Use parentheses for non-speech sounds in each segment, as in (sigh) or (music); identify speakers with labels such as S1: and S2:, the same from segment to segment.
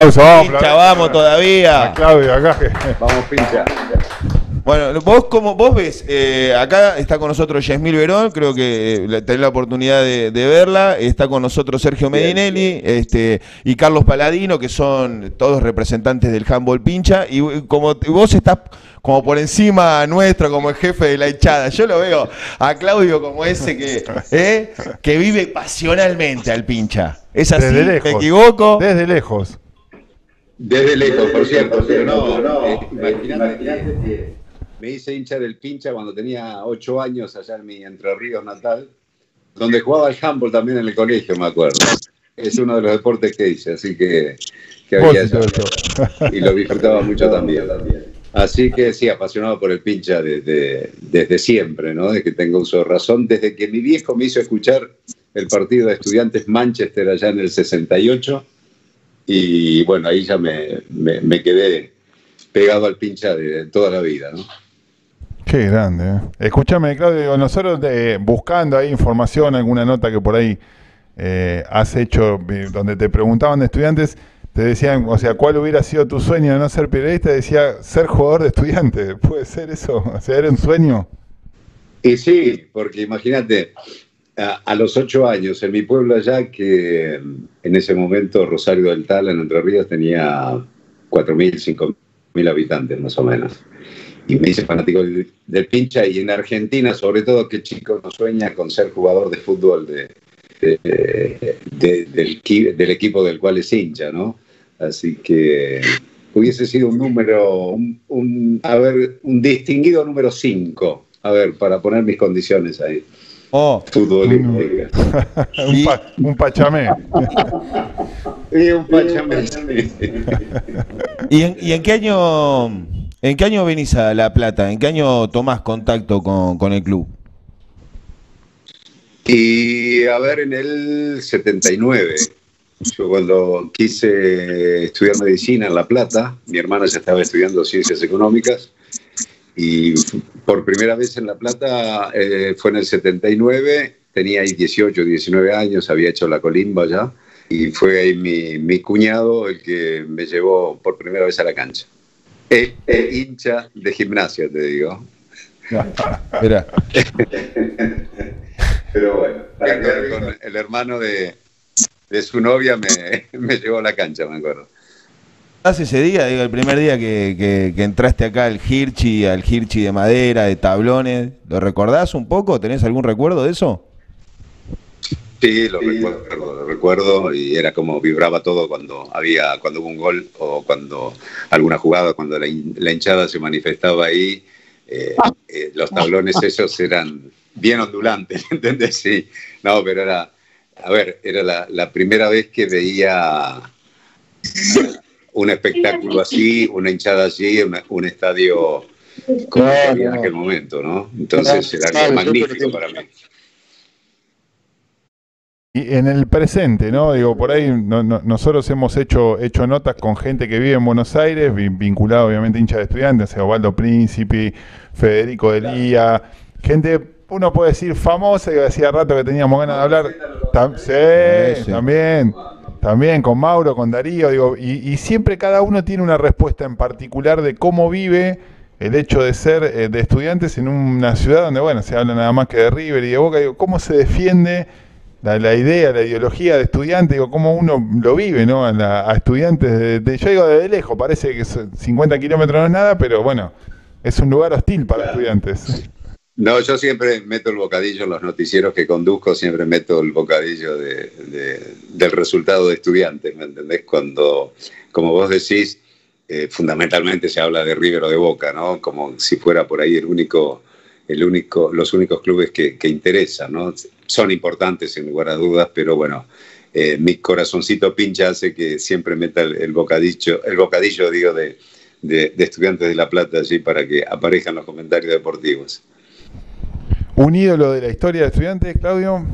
S1: vamos,
S2: Pincha, vamos todavía.
S1: Claudio, acá.
S3: Vamos, pincha.
S2: Bueno, vos como vos ves, eh, acá está con nosotros Yasmil Verón, creo que eh, tenés la oportunidad de, de verla, está con nosotros Sergio Medinelli este, y Carlos Paladino, que son todos representantes del handball pincha, y como y vos estás como por encima nuestro, como el jefe de la hinchada, yo lo veo a Claudio como ese que, (laughs) eh, que vive pasionalmente al pincha. ¿Es así?
S1: Desde
S2: ¿Me equivoco?
S1: Desde lejos.
S3: Desde lejos, por cierto, pero no, no. eh, Imagínate que me hice hincha del pincha cuando tenía ocho años allá en mi Entre Ríos natal, donde jugaba al handball también en el colegio, me acuerdo. Es uno de los deportes que hice, así que, había allá. (laughs) y lo disfrutaba mucho también. Así que sí, apasionado por el pincha desde, desde siempre, ¿no? Desde que tengo uso de razón, desde que mi viejo me hizo escuchar el partido de estudiantes Manchester allá en el 68 y bueno, ahí ya me, me- me quedé pegado al pincha de toda la vida, ¿no?
S1: Qué grande. ¿eh? Escúchame, Claudio, nosotros eh, buscando ahí información, alguna nota que por ahí eh, has hecho, eh, donde te preguntaban de estudiantes, te decían, o sea, ¿cuál hubiera sido tu sueño de no ser periodista? Decía, ser jugador de estudiantes. (laughs) ¿Puede ser eso? O sea, ¿era un sueño?
S3: Y sí, porque imagínate, a, los ocho años, en mi pueblo allá, que mm, en ese momento Rosario del Tal, en Entre Ríos, tenía 4.000, 5.000 habitantes más o menos. Y me hice fanático del, pincha y en Argentina, sobre todo, que chico no sueña con ser jugador de fútbol de, de- de- del equipo del cual es hincha, ¿no? Así que hubiese sido un número, un, un- a ver, un distinguido número 5, a ver, para poner mis condiciones ahí,
S2: Oh, (laughs)
S1: un, pa- un pachamé.
S3: Y un pachamé. (laughs)
S2: ¿Y en, y en qué año en qué año venís a La Plata? ¿En qué año tomás contacto con, con el club?
S3: Y a ver, en el 79, yo cuando quise estudiar medicina en La Plata, mi hermana ya estaba estudiando ciencias económicas y por primera vez en La Plata eh, fue en el 79, tenía ahí 18, 19 años, había hecho la colimba ya y fue ahí mi, mi cuñado el que me llevó por primera vez a la cancha. El, el hincha de gimnasia, te digo. (laughs)
S2: Mirá.
S3: Pero bueno, el hermano de, de su novia me, (laughs) me llevó a la cancha, me acuerdo.
S2: ¿Haz ese día, el primer día que, entraste acá al Hirchi, al Hirchi de madera, de tablones? ¿Lo recordás un poco? ¿Tenés algún recuerdo de eso?
S3: Sí, lo recuerdo, lo recuerdo y era como vibraba todo cuando había, cuando hubo un gol o cuando alguna jugada, cuando la, hin- la hinchada se manifestaba ahí, eh, eh, los tablones esos eran bien ondulantes, (laughs) ¿entendés? Sí, no, pero era, a ver, era la primera vez que veía un espectáculo así, una hinchada así, una- un estadio como había en aquel momento, ¿no? Entonces era algo magnífico para mí.
S1: Y en el presente, ¿no? Digo, por ahí no- no- nosotros hemos hecho, hecho notas con gente que vive en Buenos Aires, vin- vinculado obviamente hincha de estudiantes, o sea, Osvaldo Príncipe, Federico Delía, gente, uno puede decir famosa, que hacía rato que teníamos ganas de hablar. Sí. también, también con Mauro, con Darío, digo, y, y siempre cada uno tiene una respuesta en particular de cómo vive el hecho de ser eh, de estudiantes en una ciudad donde, bueno, se habla nada más que de River y de Boca, digo, cómo se defiende la, la idea, la ideología de estudiante, digo, cómo uno lo vive, ¿no? A, la- a estudiantes, de, de- yo digo desde lejos, parece que son 50 kilómetros no es nada, pero bueno, es un lugar hostil para estudiantes.
S3: No, yo siempre meto el bocadillo en los noticieros que conduzco, siempre meto el bocadillo de- de- del resultado de estudiantes, ¿me entendés? Cuando, como vos decís, eh, fundamentalmente se habla de River o de Boca, ¿no? Como si fuera por ahí el único, el único, los únicos clubes que, que interesan, ¿no? Son importantes sin lugar a dudas, pero bueno, eh, mi corazoncito pincha hace que siempre meta el, el bocadillo, el bocadillo, digo, de, de- de estudiantes de La Plata allí para que aparezcan los comentarios deportivos.
S1: Un ídolo de la historia de estudiantes, Claudio.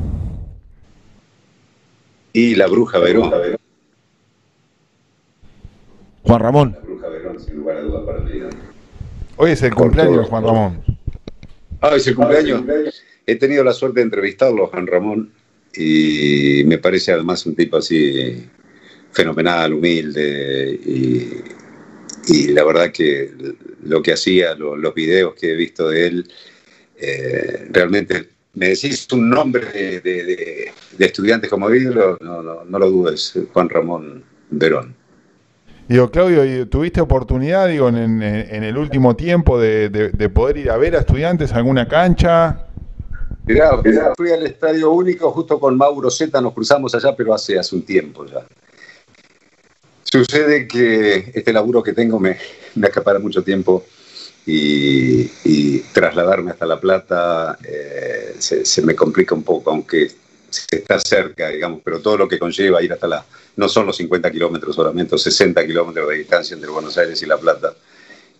S3: Y la bruja Verón.
S2: Juan Ramón.
S3: La bruja Verón, sin lugar a dudas para mí. ¿no?
S1: Hoy es el cumpleaños
S3: todo.
S1: Juan Ramón.
S3: Ah, es el cumpleaños. He tenido la suerte de entrevistarlo, Juan Ramón, y me parece además un tipo así fenomenal, humilde y, y la verdad que lo que hacía, los videos que he visto de él, eh, realmente me decís un nombre de, de, estudiantes como ídolo, no, no, no, lo dudes, Juan Ramón Verón.
S1: Digo, Claudio, ¿tuviste oportunidad, digo, en, en el último tiempo de, de, poder ir a ver a estudiantes a alguna cancha?
S3: Mirá, fui al Estadio Único justo con Mauro Zeta, nos cruzamos allá, pero hace, hace un tiempo ya. Sucede que este laburo que tengo me, me acapara mucho tiempo y, trasladarme hasta La Plata eh, se, me complica un poco, aunque está cerca, digamos, pero todo lo que conlleva ir hasta la... No son los 50 kilómetros solamente, 60 kilómetros de distancia entre Buenos Aires y La Plata.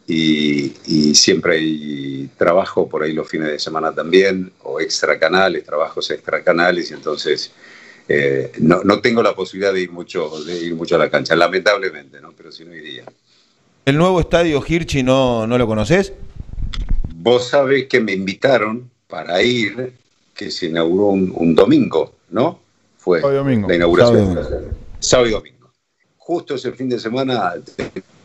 S3: Y, y, siempre hay trabajo por ahí los fines de semana también, o extra canales, trabajos extra canales, y entonces eh, no, no, tengo la posibilidad de ir mucho, de ir mucho a la cancha, lamentablemente, ¿no? pero si no iría.
S2: ¿El nuevo estadio Hirchi no, no lo conoces?
S3: Vos sabés que me invitaron para ir, que se inauguró un, domingo, ¿no?
S1: Fue domingo.
S3: la inauguración. Sábado y domingo. Justo ese fin de semana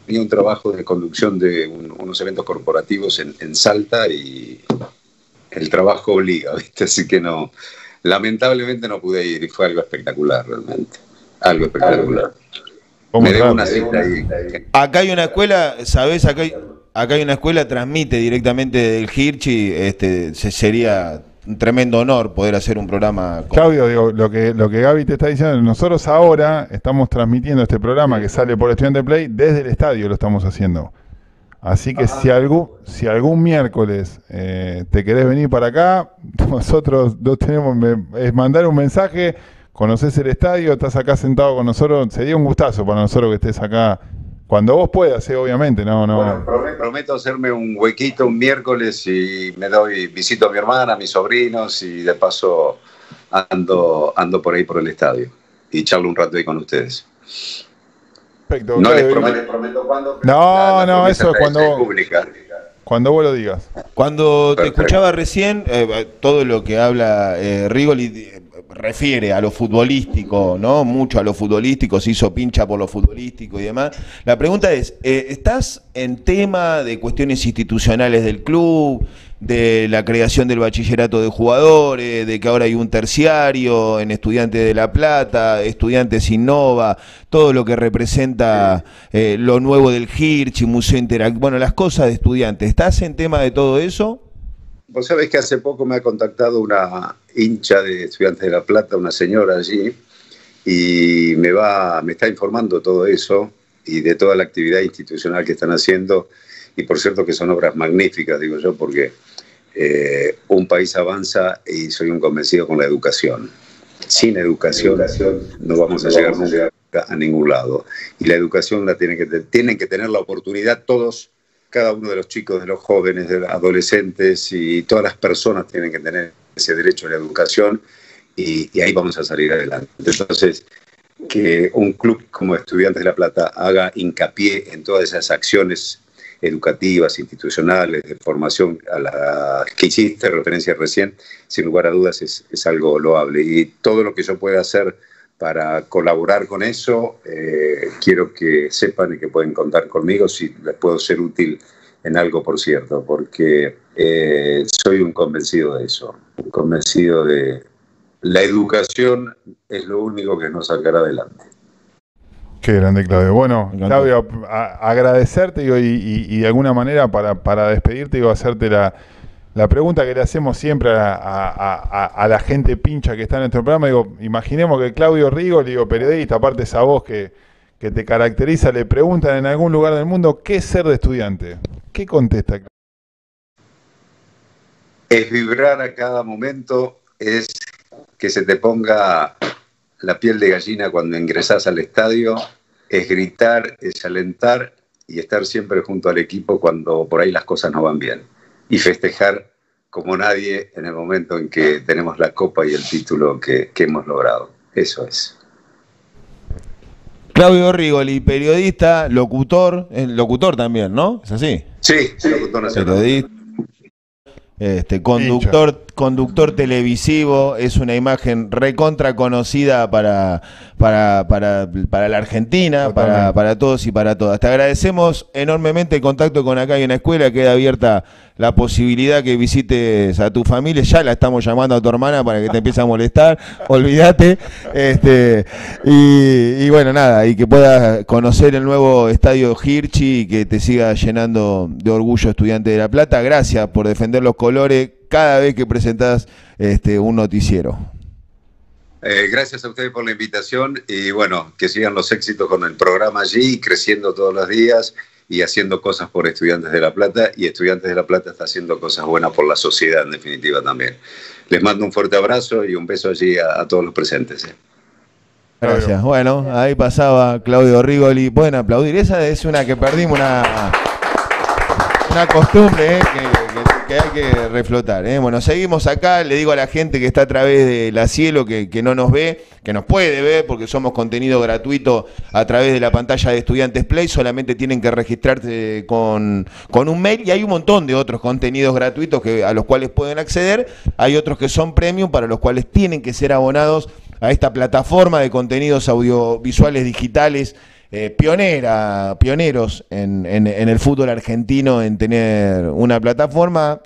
S3: tenía un trabajo de conducción de unos eventos corporativos en, en Salta y el trabajo obliga, (laughs) ¿viste? Así que no, Lamentablemente no pude ir y fue algo espectacular realmente. Algo espectacular.
S2: Me debo una cita ahí. Acá hay una escuela, ¿sabes? Acá hay, acá hay una escuela, transmite directamente del Hirchi, este, sería un tremendo honor poder hacer un programa.
S1: Claudio, digo, lo que, lo que Gaby te está diciendo, nosotros ahora estamos transmitiendo este programa que sale por Estudiante Play desde el estadio, lo estamos haciendo. Así que si, algún, si algún miércoles eh, te querés venir para acá, (laughs) nosotros dos tenemos, es mandar un mensaje, conoces el estadio, estás acá sentado con nosotros, sería un gustazo para nosotros que estés acá. Cuando vos puedas, eh, obviamente, no, no.
S3: prometo, hacerme un huequito un miércoles y me doy, visito a mi hermana, a mis sobrinos y de paso ando, ando por ahí por el estadio y charlo un rato ahí con ustedes.
S1: No les prometo, cuándo. No, no, eso es cuando. Cuando vos lo digas.
S2: Cuando te escuchaba recién, eh, todo lo que habla eh, Rigoli refiere a lo futbolístico, ¿no? Mucho a lo futbolístico, se hizo pincha por lo futbolístico y demás. La pregunta es, eh, ¿estás en tema de cuestiones institucionales del club? de la creación del bachillerato de jugadores, de que ahora hay un terciario en Estudiantes de La Plata, Estudiantes Innova, todo lo que representa eh, lo nuevo del Hirsch, Museo Interactivo, bueno, las cosas de estudiantes. ¿Estás en tema de todo eso?
S3: Vos sabés que hace poco me ha contactado una hincha de Estudiantes de La Plata, una señora allí, y me, va, me está informando todo eso y de toda la actividad institucional que están haciendo. Y por cierto que son obras magníficas, digo yo, porque eh, un país avanza y soy un convencido con la educación. Sin educación no vamos a llegar a ningún lado. Y la educación la tienen que, tienen que tener la oportunidad todos, cada uno de los chicos, de los jóvenes, de los adolescentes y todas las personas tienen que tener ese derecho a la educación y, ahí vamos a salir adelante. Entonces, que un club como Estudiantes de La Plata haga hincapié en todas esas acciones educativas, institucionales, de formación a la que hiciste referencia recién, sin lugar a dudas es, es algo loable. Y todo lo que yo pueda hacer para colaborar con eso, eh, quiero que sepan y que pueden contar conmigo si les puedo ser útil en algo, por cierto, porque eh, soy un convencido de eso, un convencido de la educación es lo único que nos sacará adelante.
S1: Qué grande, Claudio. Bueno, Claudio, agradecerte y, de alguna manera para, para despedirte, digo, hacerte la, pregunta que le hacemos siempre a, la gente pincha que está en nuestro programa. Digo, imaginemos que Claudio Rigo, digo, periodista, aparte esa voz que, que te caracteriza, le preguntan en algún lugar del mundo qué es ser de estudiante. ¿Qué contesta?
S3: Es vibrar a cada momento, es que se te ponga la piel de gallina cuando ingresas al estadio, es gritar, es alentar y estar siempre junto al equipo cuando por ahí las cosas no van bien. Y festejar como nadie en el momento en que tenemos la copa y el título que, hemos logrado. Eso es.
S2: Claudio Rigoli, periodista, locutor, eh, locutor también, ¿no? ¿Es así?
S3: Sí, locutor nacional.
S2: Periodista, este, conductor, conductor televisivo, es una imagen recontra conocida para, para, para, para la Argentina, para, para todos y para todas. Te agradecemos enormemente el contacto con acá hay una escuela, queda abierta la posibilidad que visites a tu familia, ya la estamos llamando a tu hermana para que te empiece a molestar, (laughs) olvídate, este, y, y bueno, nada, y que puedas conocer el nuevo estadio Hirchi y que te siga llenando de orgullo estudiante de La Plata. Gracias por defender los colores cada vez que presentás este, un noticiero.
S3: Eh, gracias a ustedes por la invitación y bueno, que sigan los éxitos con el programa allí, creciendo todos los días y haciendo cosas por Estudiantes de La Plata y Estudiantes de La Plata está haciendo cosas buenas por la sociedad en definitiva también. Les mando un fuerte abrazo y un beso allí a, a todos los presentes. ¿eh?
S2: Gracias. Bueno, ahí pasaba Claudio Rigoli. Pueden aplaudir. Esa es una que perdimos, una, una costumbre ¿eh? que, que hay que reflotar. ¿eh? Bueno, seguimos acá. Le digo a la gente que está a través de la cielo, que, que no nos ve, que nos puede ver, porque somos contenido gratuito a través de la pantalla de Estudiantes Play. Solamente tienen que registrarse con, con un mail y hay un montón de otros contenidos gratuitos que, a los cuales pueden acceder. Hay otros que son premium, para los cuales tienen que ser abonados a esta plataforma de contenidos audiovisuales digitales eh, pionera, pioneros en, en- en el fútbol argentino en tener una plataforma.